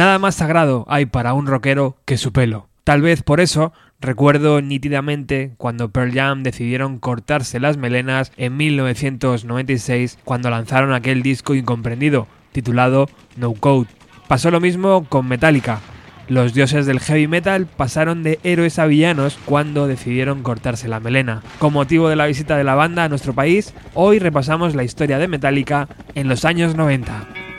Nada más sagrado hay para un rockero que su pelo. Tal vez por eso recuerdo nítidamente cuando Pearl Jam decidieron cortarse las melenas en 1996 cuando lanzaron aquel disco incomprendido titulado No Code. Pasó lo mismo con Metallica. Los dioses del heavy metal pasaron de héroes a villanos cuando decidieron cortarse la melena. Con motivo de la visita de la banda a nuestro país, hoy repasamos la historia de Metallica en los años 90.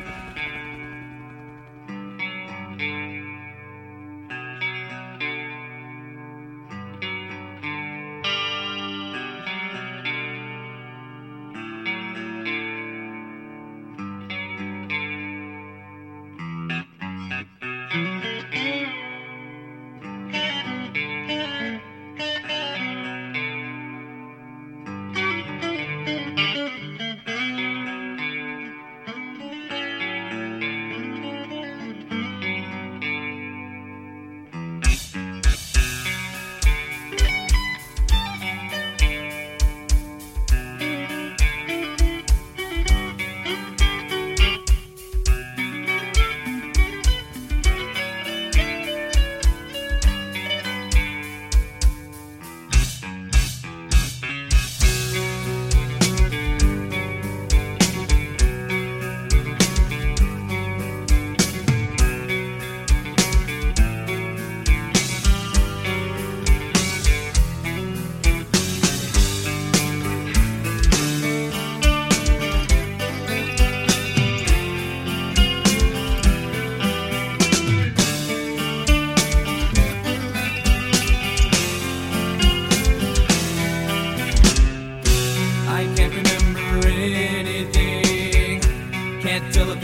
can't tell it.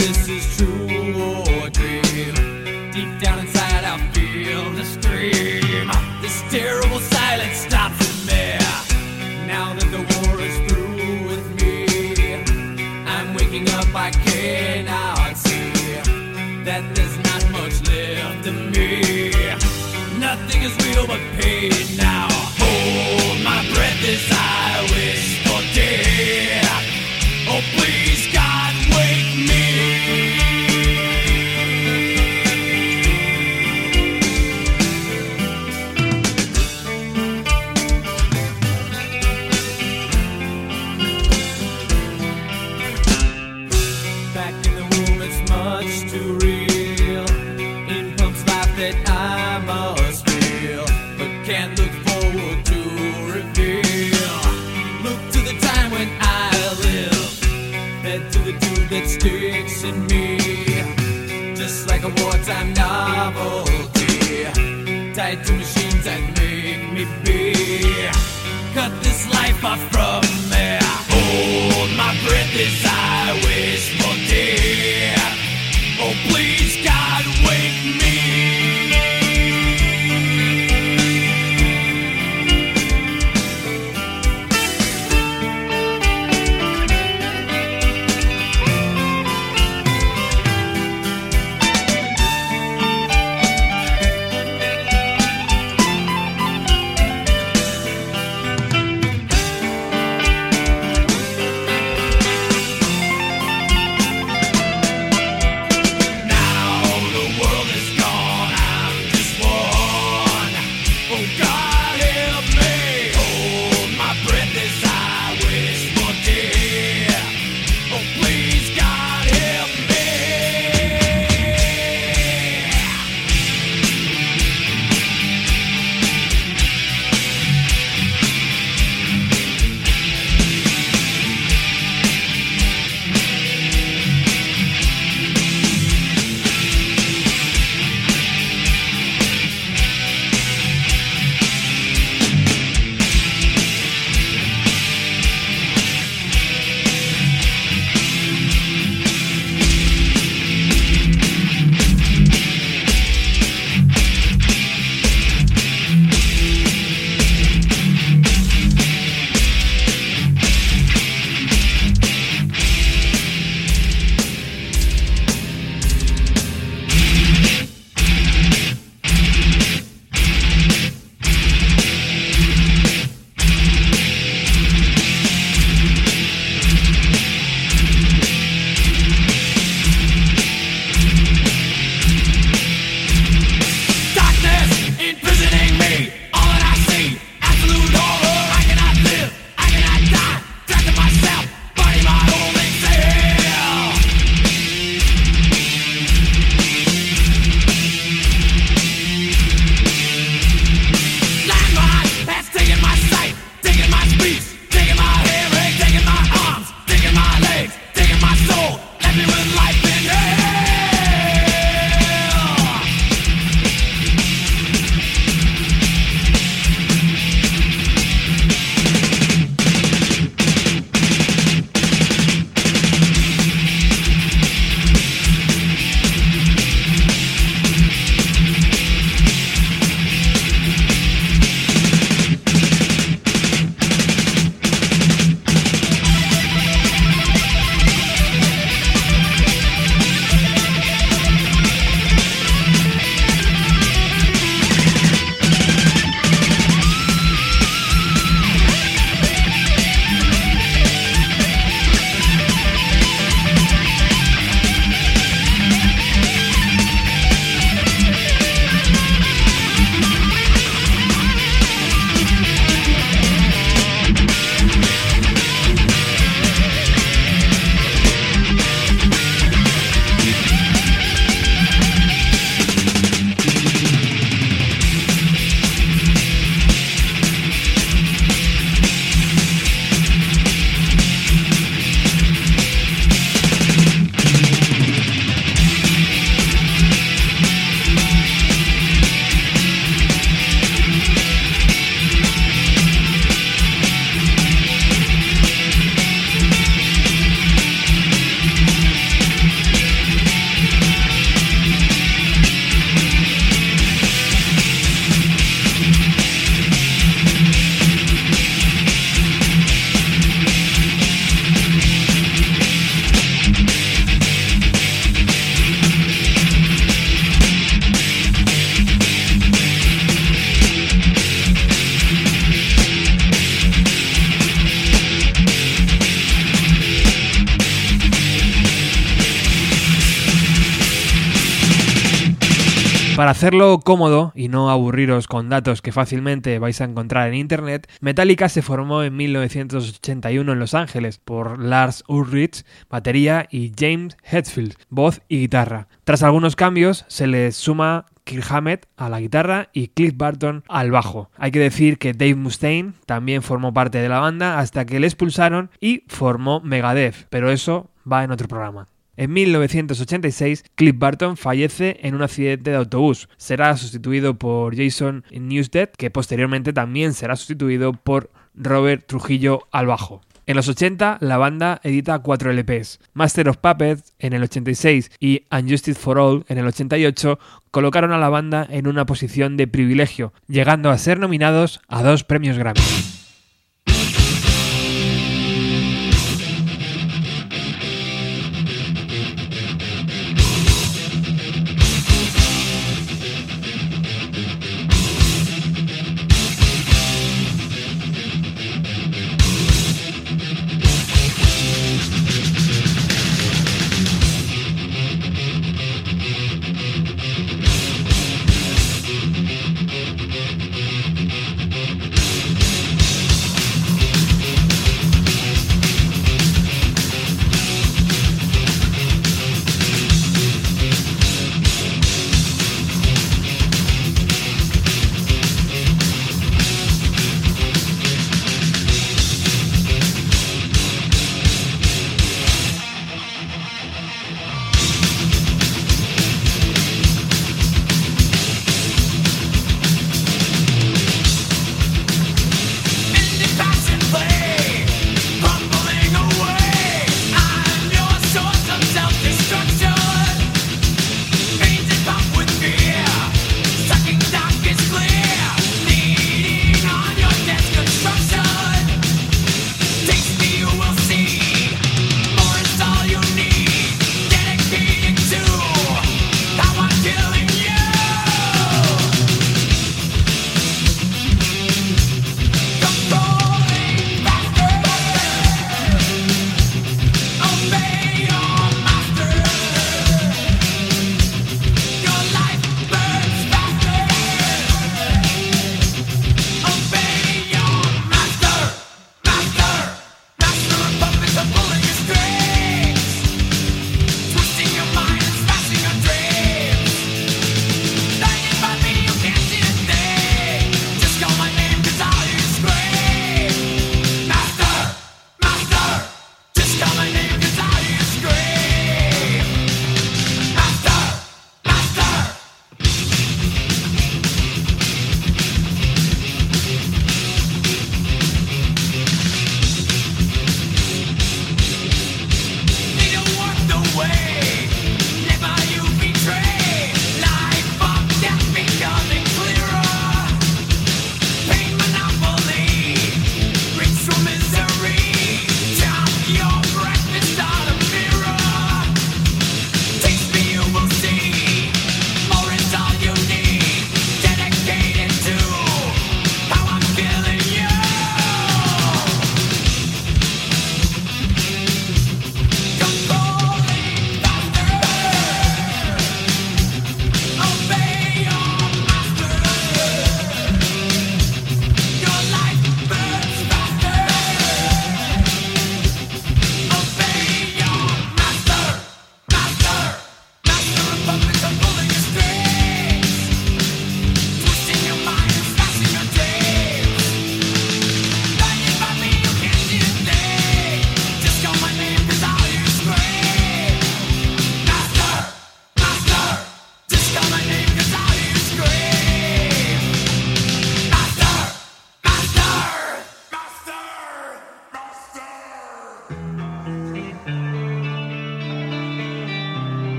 Hacerlo cómodo y no aburriros con datos que fácilmente vais a encontrar en internet, Metallica se formó en 1981 en Los Ángeles por Lars Ulrich, batería, y James Hetfield, voz y guitarra. Tras algunos cambios, se les suma Kirk Hammett a la guitarra y Cliff Barton al bajo. Hay que decir que Dave Mustaine también formó parte de la banda hasta que le expulsaron y formó Megadeth, pero eso va en otro programa. En 1986, Cliff Barton fallece en un accidente de autobús. Será sustituido por Jason Newsted, que posteriormente también será sustituido por Robert Trujillo al bajo. En los 80, la banda edita cuatro LPs. Master of Puppets en el 86 y Unjustice for All en el 88 colocaron a la banda en una posición de privilegio, llegando a ser nominados a dos premios Grammy.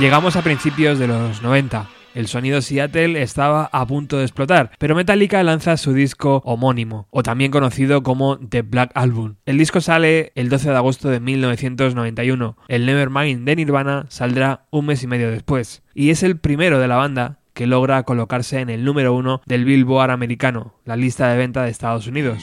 Llegamos a principios de los 90. El sonido Seattle estaba a punto de explotar, pero Metallica lanza su disco homónimo, o también conocido como The Black Album. El disco sale el 12 de agosto de 1991. El Nevermind de Nirvana saldrá un mes y medio después, y es el primero de la banda que logra colocarse en el número uno del Billboard americano, la lista de venta de Estados Unidos.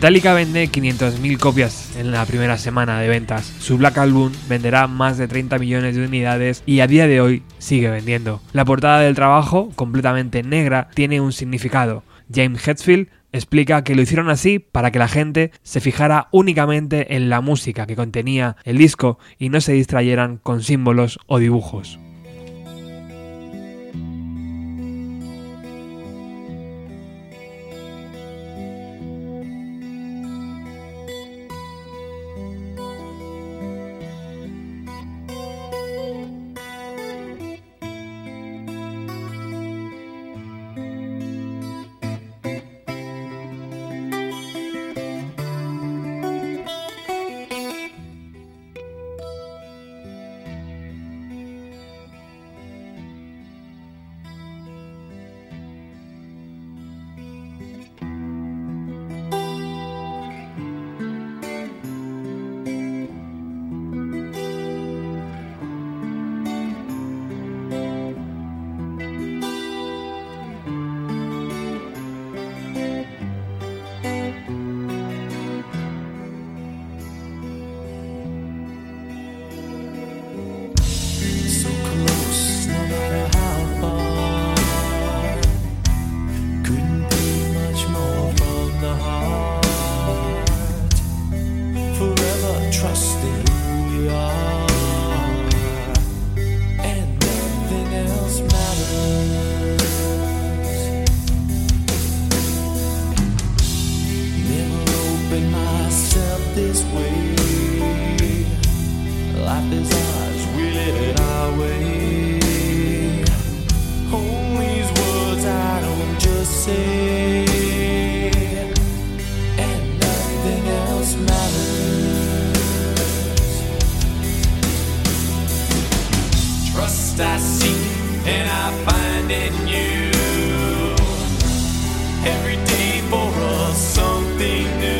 Metallica vende 500.000 copias en la primera semana de ventas. Su Black Album venderá más de 30 millones de unidades y a día de hoy sigue vendiendo. La portada del trabajo, completamente negra, tiene un significado. James Hetfield explica que lo hicieron así para que la gente se fijara únicamente en la música que contenía el disco y no se distrayeran con símbolos o dibujos. trust I seek and I find in you. Every day for us something new.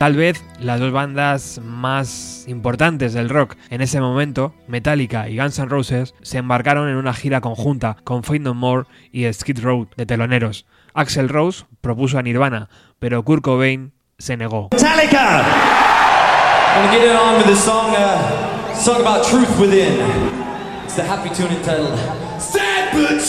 Tal vez las dos bandas más importantes del rock en ese momento, Metallica y Guns N' Roses, se embarcaron en una gira conjunta con No More y Skid Row de teloneros. Axel Rose propuso a Nirvana, pero Kurt Cobain se negó. Metallica! Uh. It's the happy tune entitled Sad But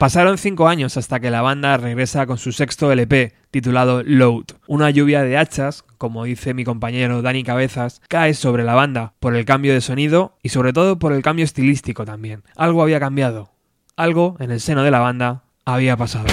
Pasaron cinco años hasta que la banda regresa con su sexto LP, titulado Load. Una lluvia de hachas, como dice mi compañero Dani Cabezas, cae sobre la banda por el cambio de sonido y sobre todo por el cambio estilístico también. Algo había cambiado. Algo en el seno de la banda había pasado.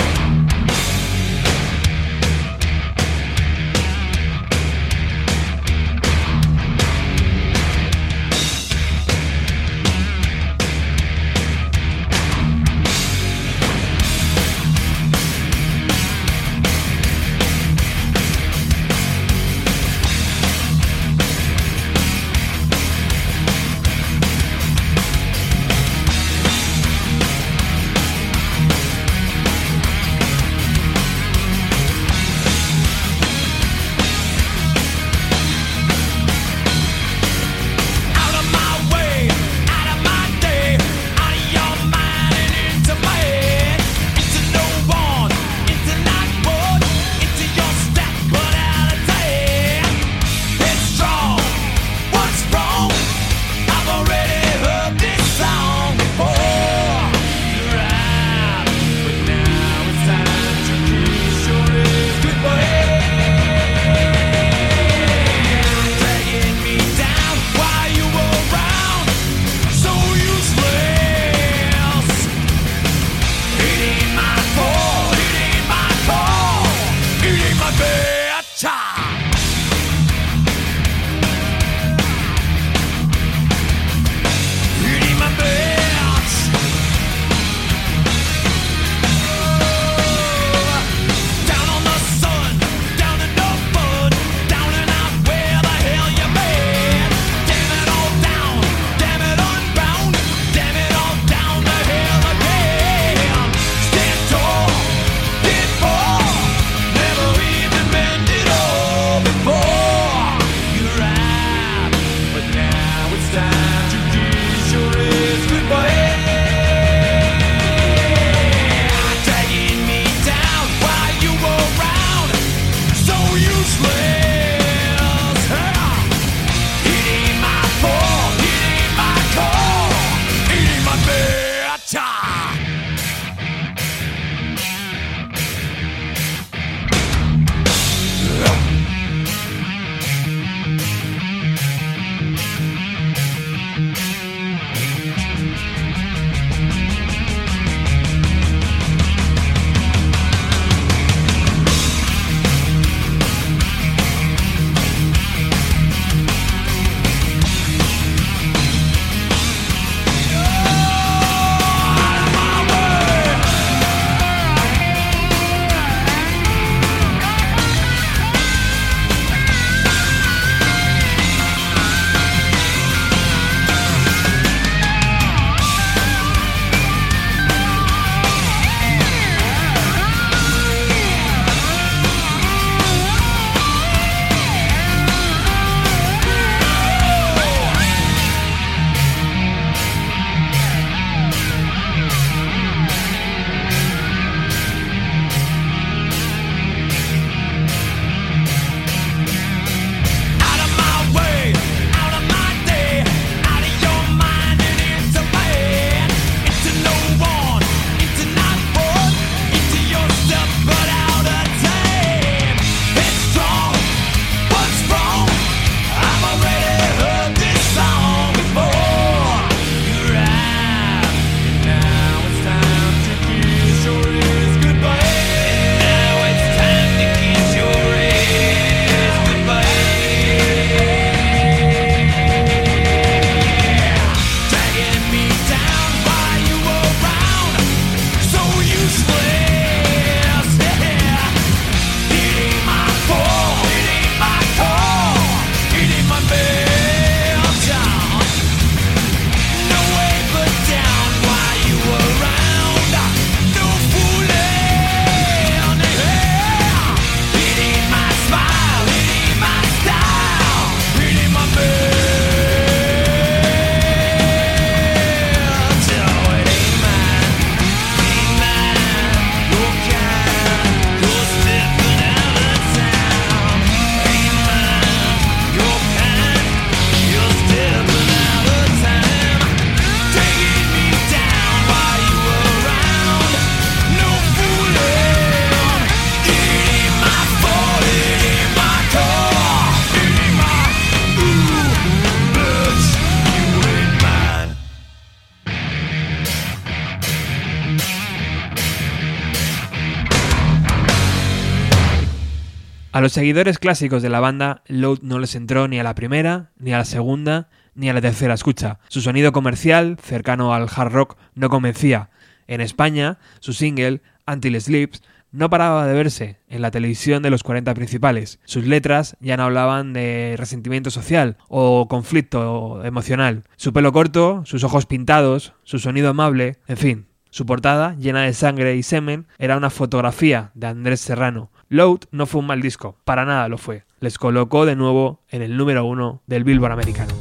Seguidores clásicos de la banda, Load no les entró ni a la primera, ni a la segunda, ni a la tercera escucha. Su sonido comercial, cercano al hard rock, no convencía. En España, su single, Until Sleeps, no paraba de verse en la televisión de los 40 principales. Sus letras ya no hablaban de resentimiento social o conflicto emocional. Su pelo corto, sus ojos pintados, su sonido amable, en fin. Su portada, llena de sangre y semen, era una fotografía de Andrés Serrano. Load no fue un mal disco, para nada lo fue. Les colocó de nuevo en el número uno del Billboard americano.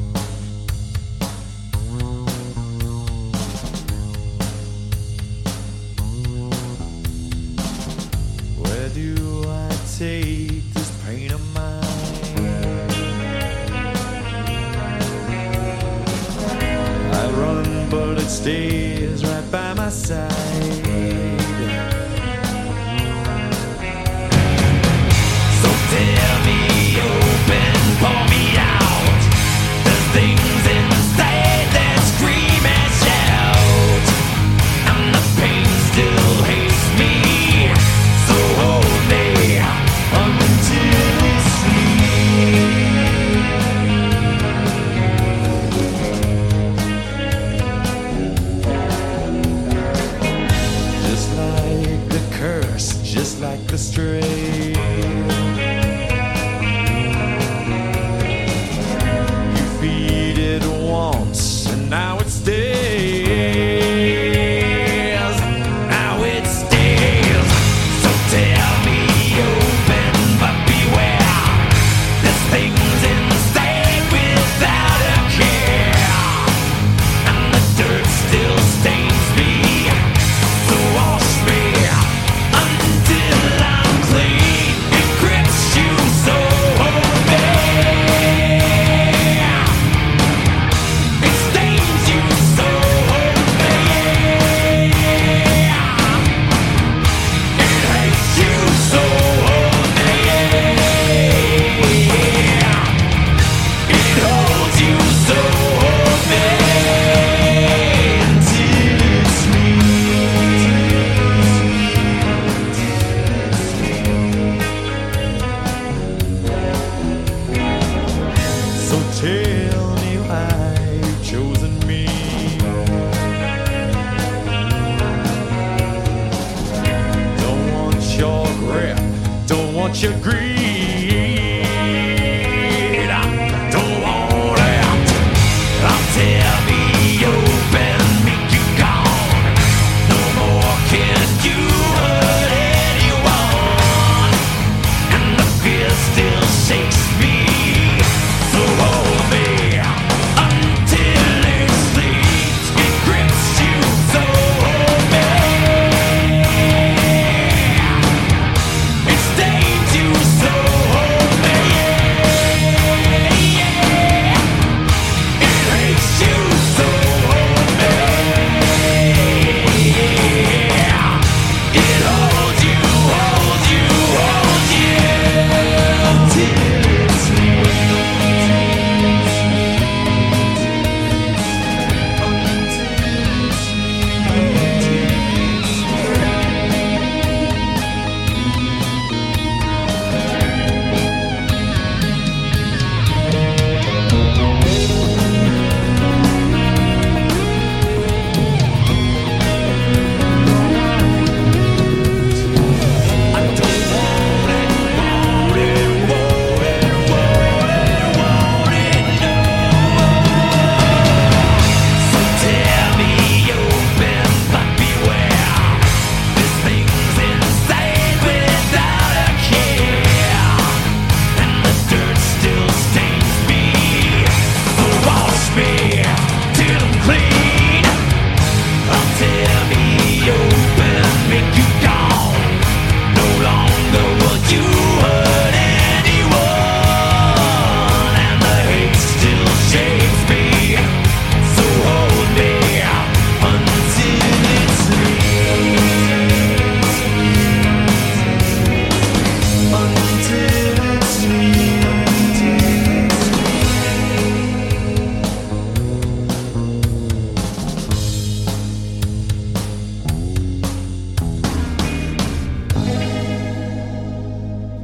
right by my side.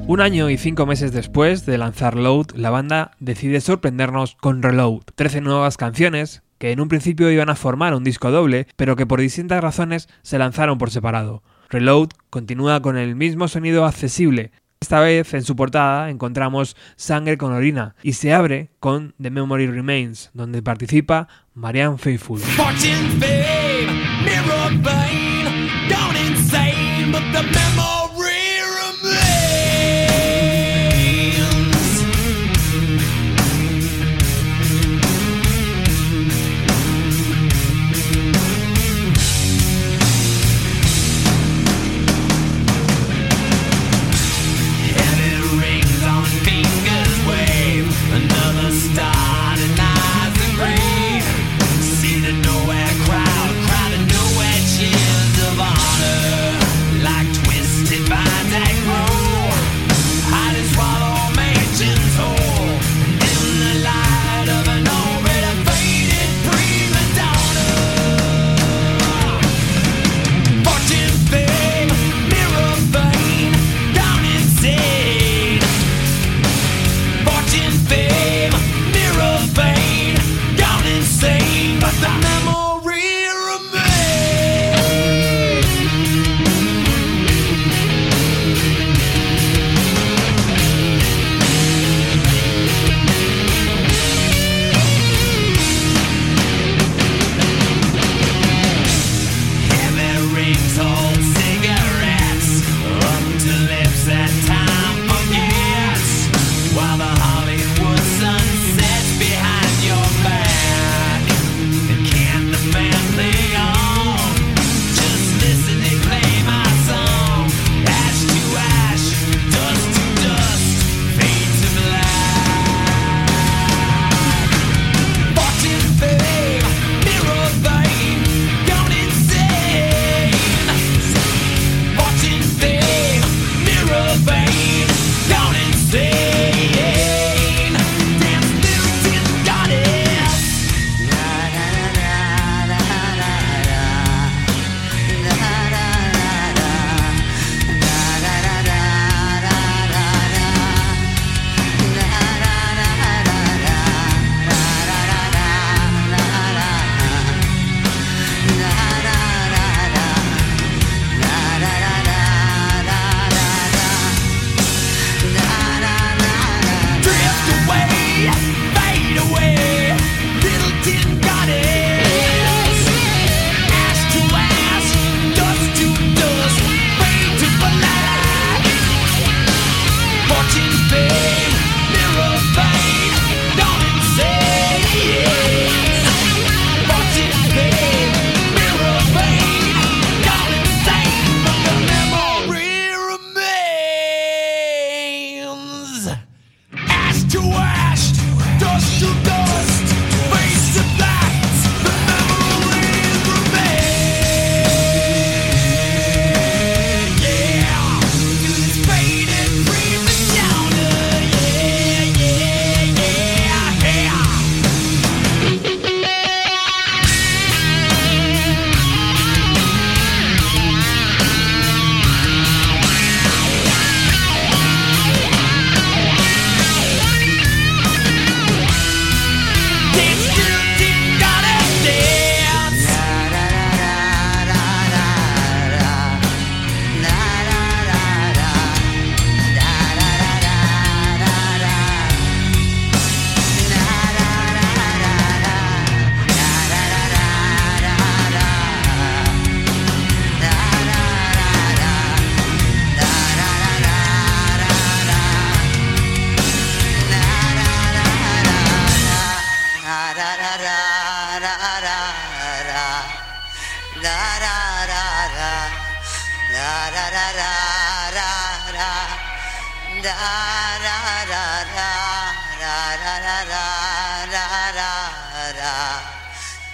Un año y cinco meses después de lanzar Load, la banda decide sorprendernos con Reload, 13 nuevas canciones que en un principio iban a formar un disco doble, pero que por distintas razones se lanzaron por separado. Reload continúa con el mismo sonido accesible. Esta vez en su portada encontramos Sangre con Orina y se abre con The Memory Remains, donde participa Marianne Faithful.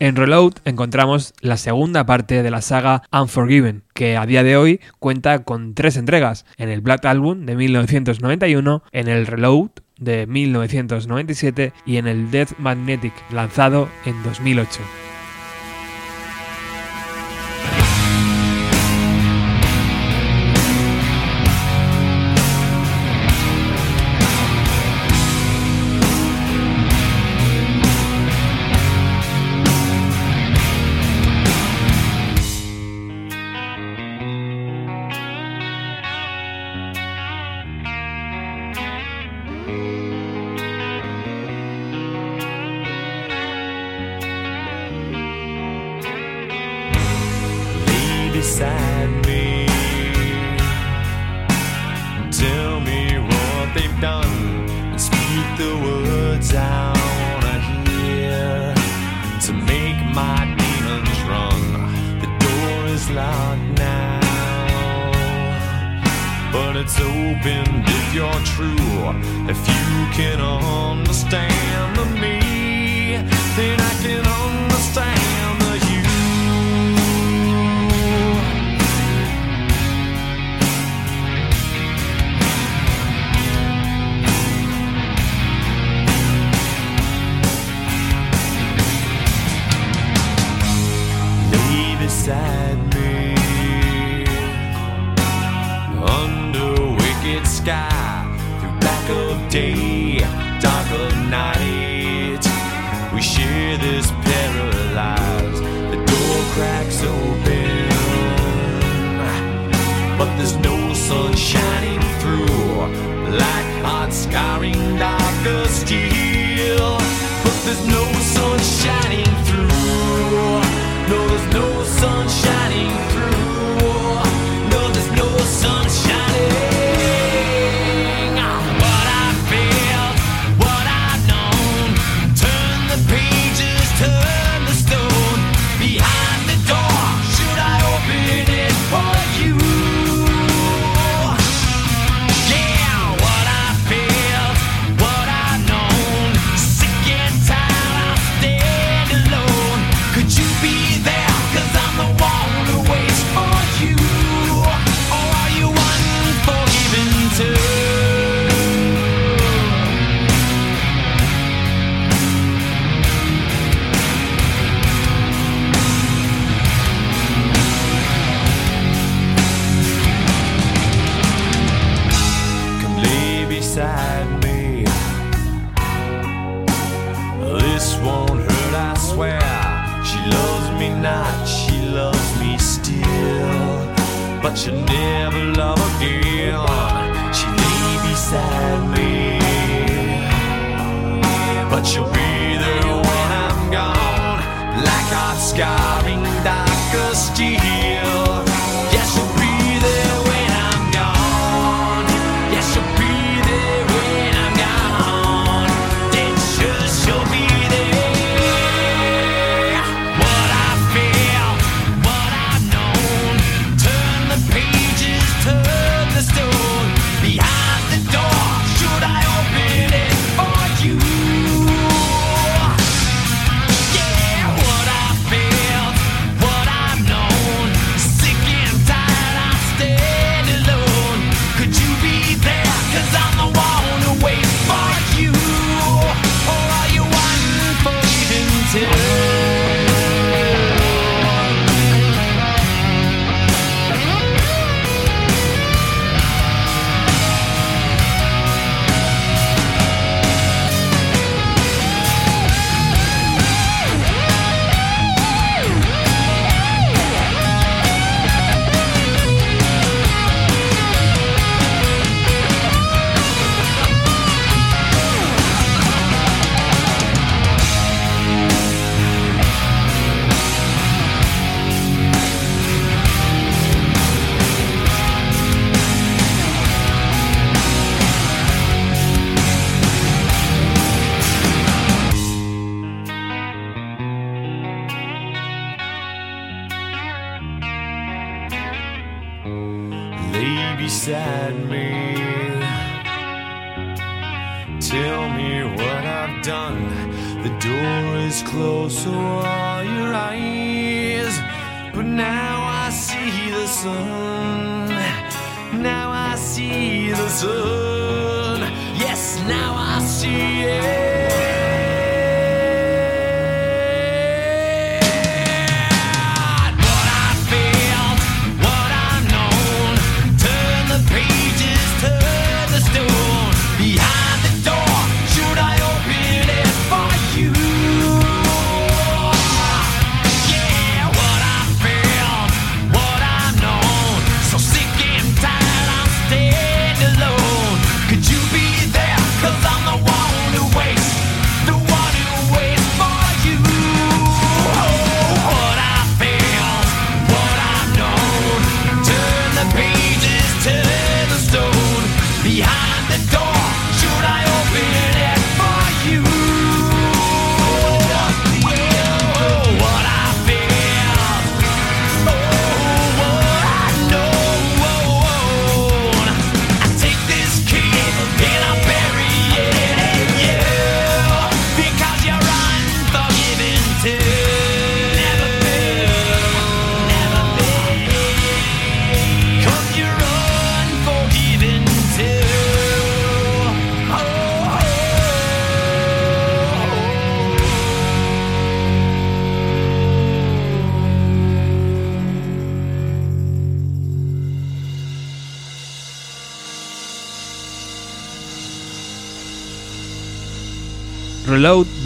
En Reload encontramos la segunda parte de la saga Unforgiven, que a día de hoy cuenta con tres entregas, en el Black Album de 1991, en el Reload de 1997 y en el Death Magnetic, lanzado en 2008. can understand me, then I can there's no empty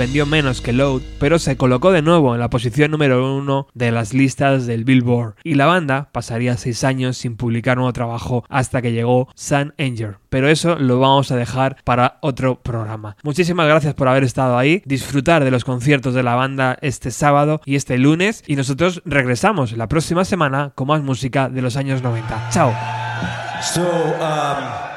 vendió menos que Load, pero se colocó de nuevo en la posición número uno de las listas del Billboard, y la banda pasaría seis años sin publicar nuevo trabajo hasta que llegó Sun Anger. Pero eso lo vamos a dejar para otro programa. Muchísimas gracias por haber estado ahí, disfrutar de los conciertos de la banda este sábado y este lunes, y nosotros regresamos la próxima semana con más música de los años 90. ¡Chao! So, um...